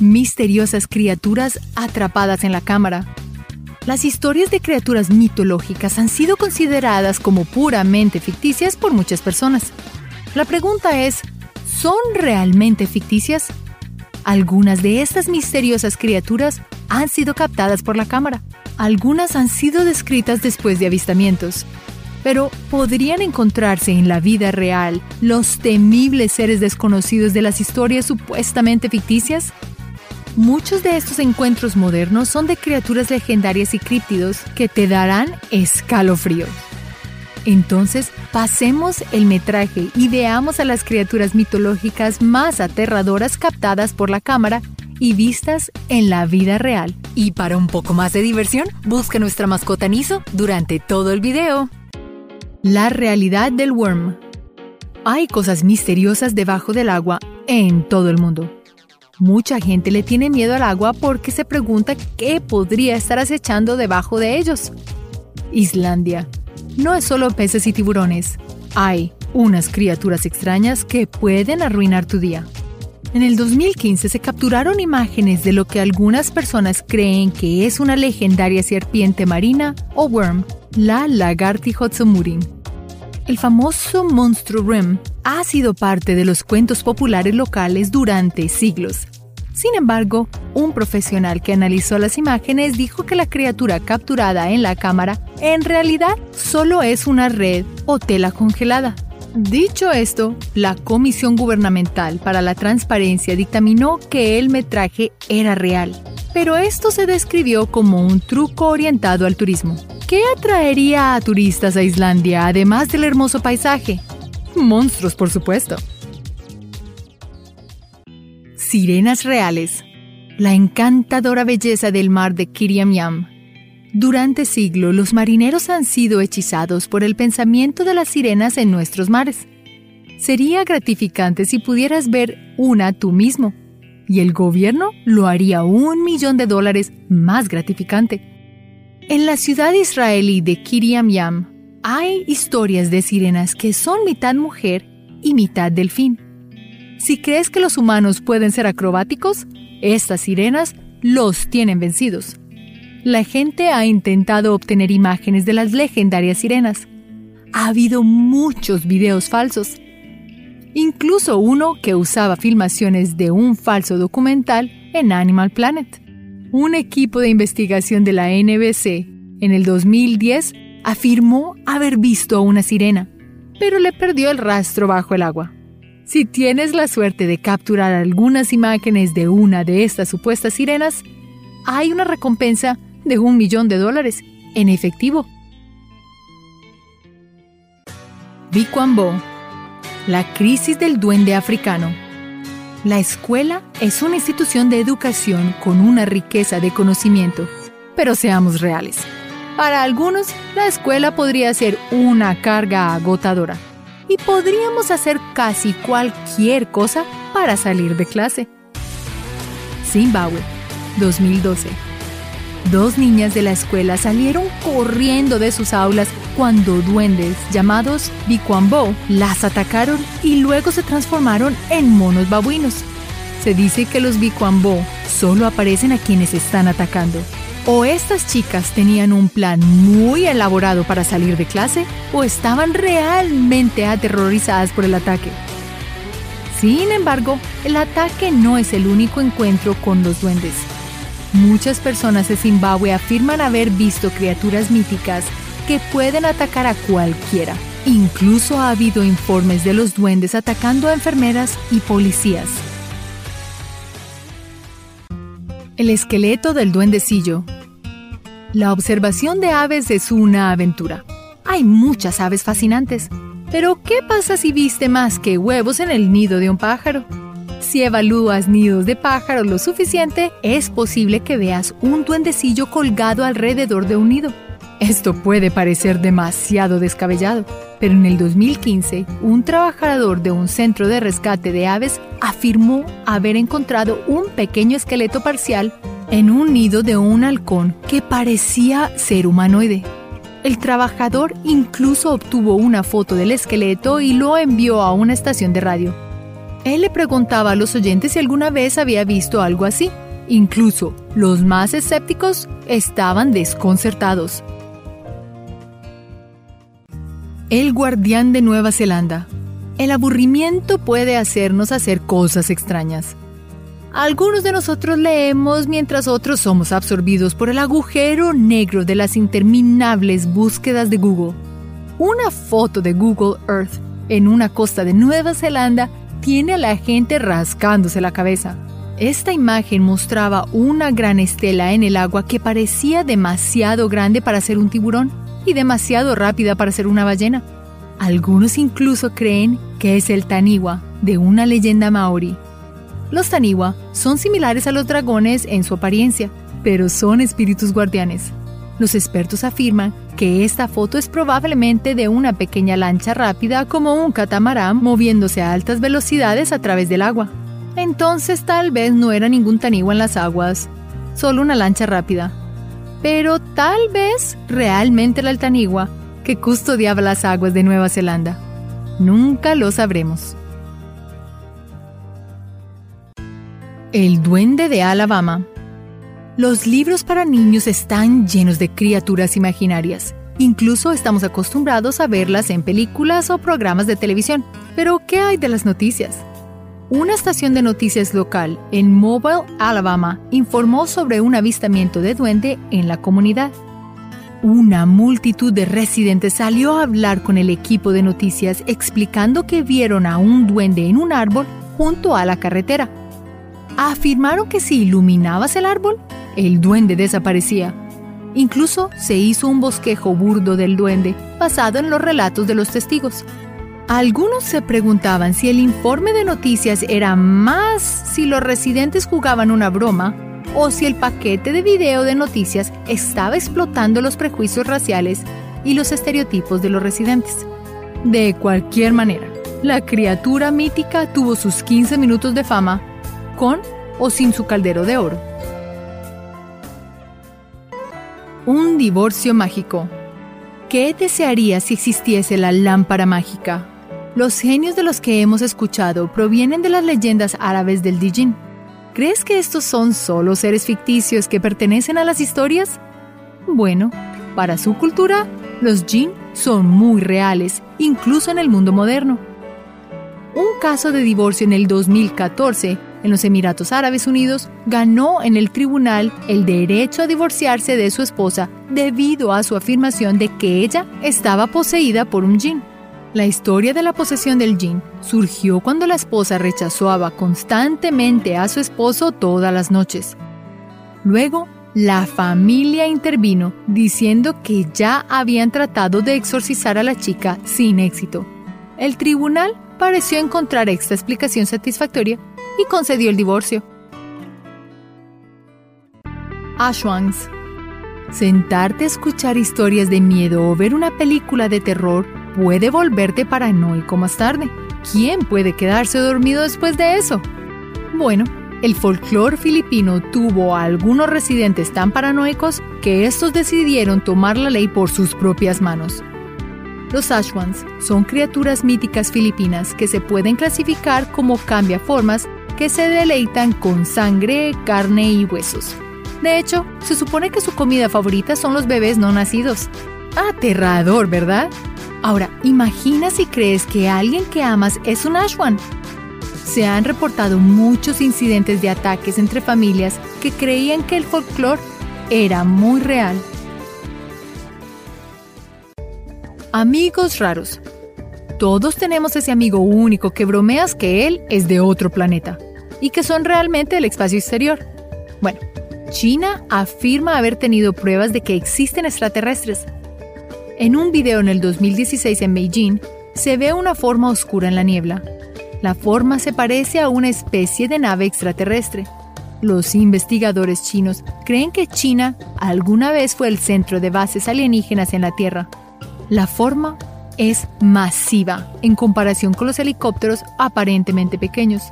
misteriosas criaturas atrapadas en la cámara. Las historias de criaturas mitológicas han sido consideradas como puramente ficticias por muchas personas. La pregunta es, ¿son realmente ficticias? Algunas de estas misteriosas criaturas han sido captadas por la cámara. Algunas han sido descritas después de avistamientos. Pero ¿podrían encontrarse en la vida real los temibles seres desconocidos de las historias supuestamente ficticias? Muchos de estos encuentros modernos son de criaturas legendarias y críptidos que te darán escalofrío. Entonces, pasemos el metraje y veamos a las criaturas mitológicas más aterradoras captadas por la cámara y vistas en la vida real. Y para un poco más de diversión, busca nuestra mascota Niso durante todo el video. La realidad del worm. Hay cosas misteriosas debajo del agua en todo el mundo. Mucha gente le tiene miedo al agua porque se pregunta qué podría estar acechando debajo de ellos. Islandia. No es solo peces y tiburones. Hay unas criaturas extrañas que pueden arruinar tu día. En el 2015 se capturaron imágenes de lo que algunas personas creen que es una legendaria serpiente marina o worm, la Lagartijotsomurin. El famoso monstruo Rim ha sido parte de los cuentos populares locales durante siglos. Sin embargo, un profesional que analizó las imágenes dijo que la criatura capturada en la cámara en realidad solo es una red o tela congelada Dicho esto, la Comisión Gubernamental para la Transparencia dictaminó que el metraje era real, pero esto se describió como un truco orientado al turismo. ¿Qué atraería a turistas a Islandia además del hermoso paisaje? Monstruos, por supuesto. Sirenas reales. La encantadora belleza del mar de Kiriamyam durante siglos los marineros han sido hechizados por el pensamiento de las sirenas en nuestros mares. Sería gratificante si pudieras ver una tú mismo, y el gobierno lo haría un millón de dólares más gratificante. En la ciudad israelí de Kiryam Yam hay historias de sirenas que son mitad mujer y mitad delfín. Si crees que los humanos pueden ser acrobáticos, estas sirenas los tienen vencidos la gente ha intentado obtener imágenes de las legendarias sirenas. Ha habido muchos videos falsos, incluso uno que usaba filmaciones de un falso documental en Animal Planet. Un equipo de investigación de la NBC en el 2010 afirmó haber visto a una sirena, pero le perdió el rastro bajo el agua. Si tienes la suerte de capturar algunas imágenes de una de estas supuestas sirenas, hay una recompensa de un millón de dólares en efectivo. Bikwambo, la crisis del duende africano. La escuela es una institución de educación con una riqueza de conocimiento, pero seamos reales. Para algunos, la escuela podría ser una carga agotadora y podríamos hacer casi cualquier cosa para salir de clase. Zimbabue, 2012. Dos niñas de la escuela salieron corriendo de sus aulas cuando duendes llamados Bikwambo las atacaron y luego se transformaron en monos babuinos. Se dice que los Bikwambo solo aparecen a quienes están atacando. O estas chicas tenían un plan muy elaborado para salir de clase o estaban realmente aterrorizadas por el ataque. Sin embargo, el ataque no es el único encuentro con los duendes. Muchas personas de Zimbabue afirman haber visto criaturas míticas que pueden atacar a cualquiera. Incluso ha habido informes de los duendes atacando a enfermeras y policías. El esqueleto del duendecillo. La observación de aves es una aventura. Hay muchas aves fascinantes. Pero ¿qué pasa si viste más que huevos en el nido de un pájaro? Si evalúas nidos de pájaros lo suficiente, es posible que veas un duendecillo colgado alrededor de un nido. Esto puede parecer demasiado descabellado, pero en el 2015, un trabajador de un centro de rescate de aves afirmó haber encontrado un pequeño esqueleto parcial en un nido de un halcón que parecía ser humanoide. El trabajador incluso obtuvo una foto del esqueleto y lo envió a una estación de radio. Él le preguntaba a los oyentes si alguna vez había visto algo así. Incluso los más escépticos estaban desconcertados. El guardián de Nueva Zelanda. El aburrimiento puede hacernos hacer cosas extrañas. Algunos de nosotros leemos mientras otros somos absorbidos por el agujero negro de las interminables búsquedas de Google. Una foto de Google Earth en una costa de Nueva Zelanda tiene a la gente rascándose la cabeza. Esta imagen mostraba una gran estela en el agua que parecía demasiado grande para ser un tiburón y demasiado rápida para ser una ballena. Algunos incluso creen que es el Taniwa de una leyenda maori. Los Taniwa son similares a los dragones en su apariencia, pero son espíritus guardianes. Los expertos afirman que esta foto es probablemente de una pequeña lancha rápida como un catamarán moviéndose a altas velocidades a través del agua. Entonces tal vez no era ningún Taniwa en las aguas, solo una lancha rápida. Pero tal vez realmente era el Taniwa que custodiaba las aguas de Nueva Zelanda. Nunca lo sabremos. El duende de Alabama. Los libros para niños están llenos de criaturas imaginarias. Incluso estamos acostumbrados a verlas en películas o programas de televisión. Pero, ¿qué hay de las noticias? Una estación de noticias local en Mobile, Alabama, informó sobre un avistamiento de duende en la comunidad. Una multitud de residentes salió a hablar con el equipo de noticias explicando que vieron a un duende en un árbol junto a la carretera. Afirmaron que si iluminabas el árbol, el duende desaparecía. Incluso se hizo un bosquejo burdo del duende basado en los relatos de los testigos. Algunos se preguntaban si el informe de noticias era más si los residentes jugaban una broma o si el paquete de video de noticias estaba explotando los prejuicios raciales y los estereotipos de los residentes. De cualquier manera, la criatura mítica tuvo sus 15 minutos de fama, con o sin su caldero de oro. Un divorcio mágico. ¿Qué desearía si existiese la lámpara mágica? Los genios de los que hemos escuchado provienen de las leyendas árabes del Dijin ¿Crees que estos son solo seres ficticios que pertenecen a las historias? Bueno, para su cultura, los jinn son muy reales, incluso en el mundo moderno. Un caso de divorcio en el 2014 en los Emiratos Árabes Unidos ganó en el tribunal el derecho a divorciarse de su esposa debido a su afirmación de que ella estaba poseída por un jinn. La historia de la posesión del jinn surgió cuando la esposa rechazaba constantemente a su esposo todas las noches. Luego, la familia intervino diciendo que ya habían tratado de exorcizar a la chica sin éxito. El tribunal pareció encontrar esta explicación satisfactoria y concedió el divorcio. Ashwans. Sentarte a escuchar historias de miedo o ver una película de terror puede volverte paranoico más tarde. ¿Quién puede quedarse dormido después de eso? Bueno, el folclore filipino tuvo a algunos residentes tan paranoicos que estos decidieron tomar la ley por sus propias manos. Los Ashwans son criaturas míticas filipinas que se pueden clasificar como cambiaformas que se deleitan con sangre, carne y huesos. De hecho, se supone que su comida favorita son los bebés no nacidos. Aterrador, ¿verdad? Ahora, imagina si crees que alguien que amas es un Ashwan. Se han reportado muchos incidentes de ataques entre familias que creían que el folclore era muy real. Amigos raros. Todos tenemos ese amigo único que bromeas que él es de otro planeta y que son realmente del espacio exterior. Bueno, China afirma haber tenido pruebas de que existen extraterrestres, en un video en el 2016 en Beijing, se ve una forma oscura en la niebla. La forma se parece a una especie de nave extraterrestre. Los investigadores chinos creen que China alguna vez fue el centro de bases alienígenas en la Tierra. La forma es masiva en comparación con los helicópteros aparentemente pequeños.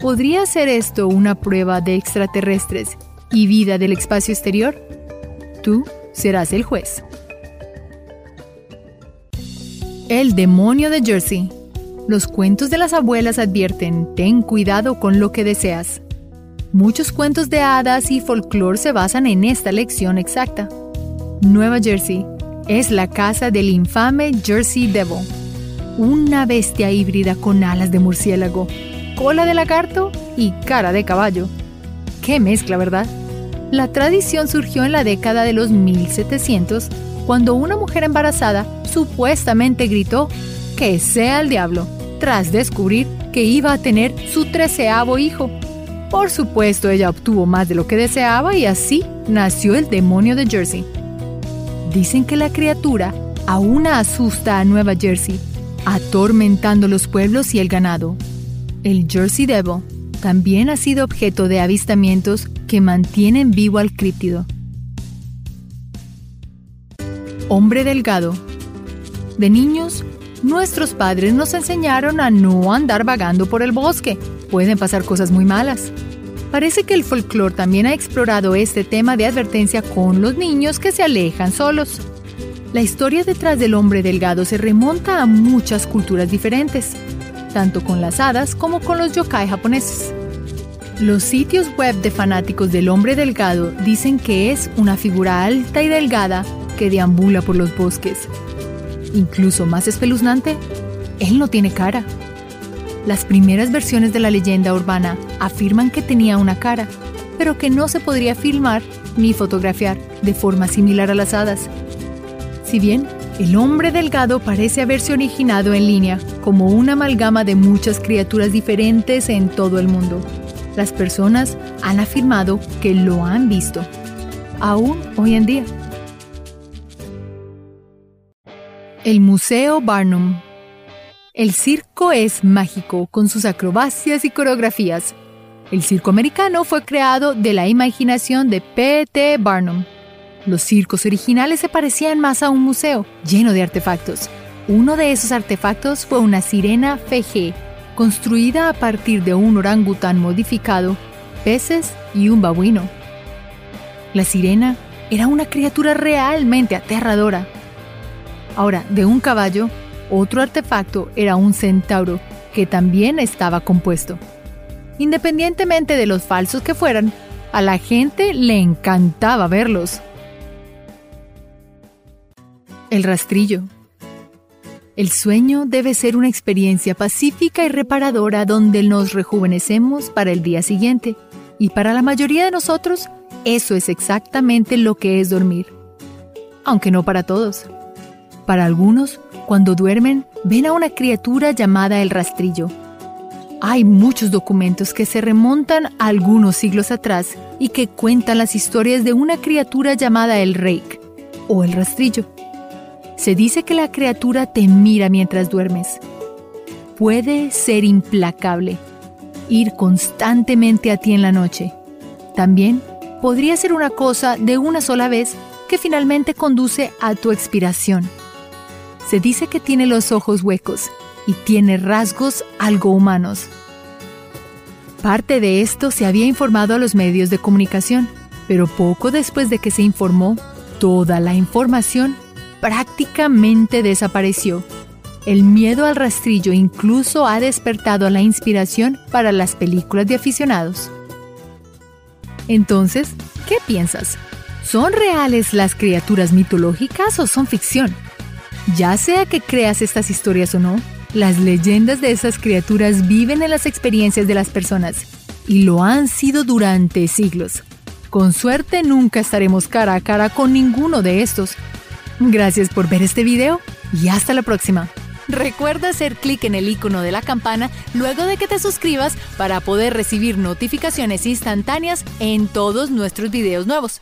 ¿Podría ser esto una prueba de extraterrestres y vida del espacio exterior? Tú serás el juez. El demonio de Jersey. Los cuentos de las abuelas advierten, ten cuidado con lo que deseas. Muchos cuentos de hadas y folclore se basan en esta lección exacta. Nueva Jersey es la casa del infame Jersey Devil, una bestia híbrida con alas de murciélago, cola de lagarto y cara de caballo. Qué mezcla, ¿verdad? La tradición surgió en la década de los 1700, cuando una mujer embarazada supuestamente gritó que sea el diablo, tras descubrir que iba a tener su treceavo hijo. Por supuesto, ella obtuvo más de lo que deseaba y así nació el demonio de Jersey. Dicen que la criatura aún asusta a Nueva Jersey, atormentando los pueblos y el ganado. El Jersey Devil también ha sido objeto de avistamientos que mantienen vivo al críptido. Hombre delgado. De niños, nuestros padres nos enseñaron a no andar vagando por el bosque. Pueden pasar cosas muy malas. Parece que el folclore también ha explorado este tema de advertencia con los niños que se alejan solos. La historia detrás del hombre delgado se remonta a muchas culturas diferentes, tanto con las hadas como con los yokai japoneses. Los sitios web de fanáticos del hombre delgado dicen que es una figura alta y delgada que deambula por los bosques. Incluso más espeluznante, él no tiene cara. Las primeras versiones de la leyenda urbana afirman que tenía una cara, pero que no se podría filmar ni fotografiar de forma similar a las hadas. Si bien el hombre delgado parece haberse originado en línea como una amalgama de muchas criaturas diferentes en todo el mundo, las personas han afirmado que lo han visto, aún hoy en día. El Museo Barnum el circo es mágico con sus acrobacias y coreografías. El circo americano fue creado de la imaginación de P.T. Barnum. Los circos originales se parecían más a un museo lleno de artefactos. Uno de esos artefactos fue una sirena FG, construida a partir de un orangután modificado, peces y un babuino. La sirena era una criatura realmente aterradora. Ahora, de un caballo, otro artefacto era un centauro, que también estaba compuesto. Independientemente de los falsos que fueran, a la gente le encantaba verlos. El rastrillo. El sueño debe ser una experiencia pacífica y reparadora donde nos rejuvenecemos para el día siguiente. Y para la mayoría de nosotros, eso es exactamente lo que es dormir. Aunque no para todos. Para algunos, cuando duermen, ven a una criatura llamada el rastrillo. Hay muchos documentos que se remontan a algunos siglos atrás y que cuentan las historias de una criatura llamada el rake o el rastrillo. Se dice que la criatura te mira mientras duermes. Puede ser implacable, ir constantemente a ti en la noche. También podría ser una cosa de una sola vez que finalmente conduce a tu expiración. Se dice que tiene los ojos huecos y tiene rasgos algo humanos. Parte de esto se había informado a los medios de comunicación, pero poco después de que se informó, toda la información prácticamente desapareció. El miedo al rastrillo incluso ha despertado la inspiración para las películas de aficionados. Entonces, ¿qué piensas? ¿Son reales las criaturas mitológicas o son ficción? Ya sea que creas estas historias o no, las leyendas de esas criaturas viven en las experiencias de las personas y lo han sido durante siglos. Con suerte nunca estaremos cara a cara con ninguno de estos. Gracias por ver este video y hasta la próxima. Recuerda hacer clic en el icono de la campana luego de que te suscribas para poder recibir notificaciones instantáneas en todos nuestros videos nuevos.